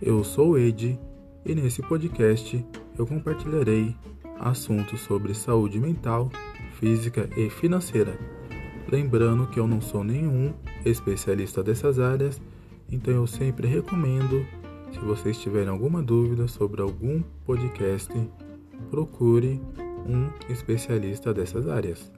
Eu sou o Ed e nesse podcast eu compartilharei assuntos sobre saúde mental, física e financeira. Lembrando que eu não sou nenhum especialista dessas áreas, então eu sempre recomendo, se vocês tiverem alguma dúvida sobre algum podcast, procure um especialista dessas áreas.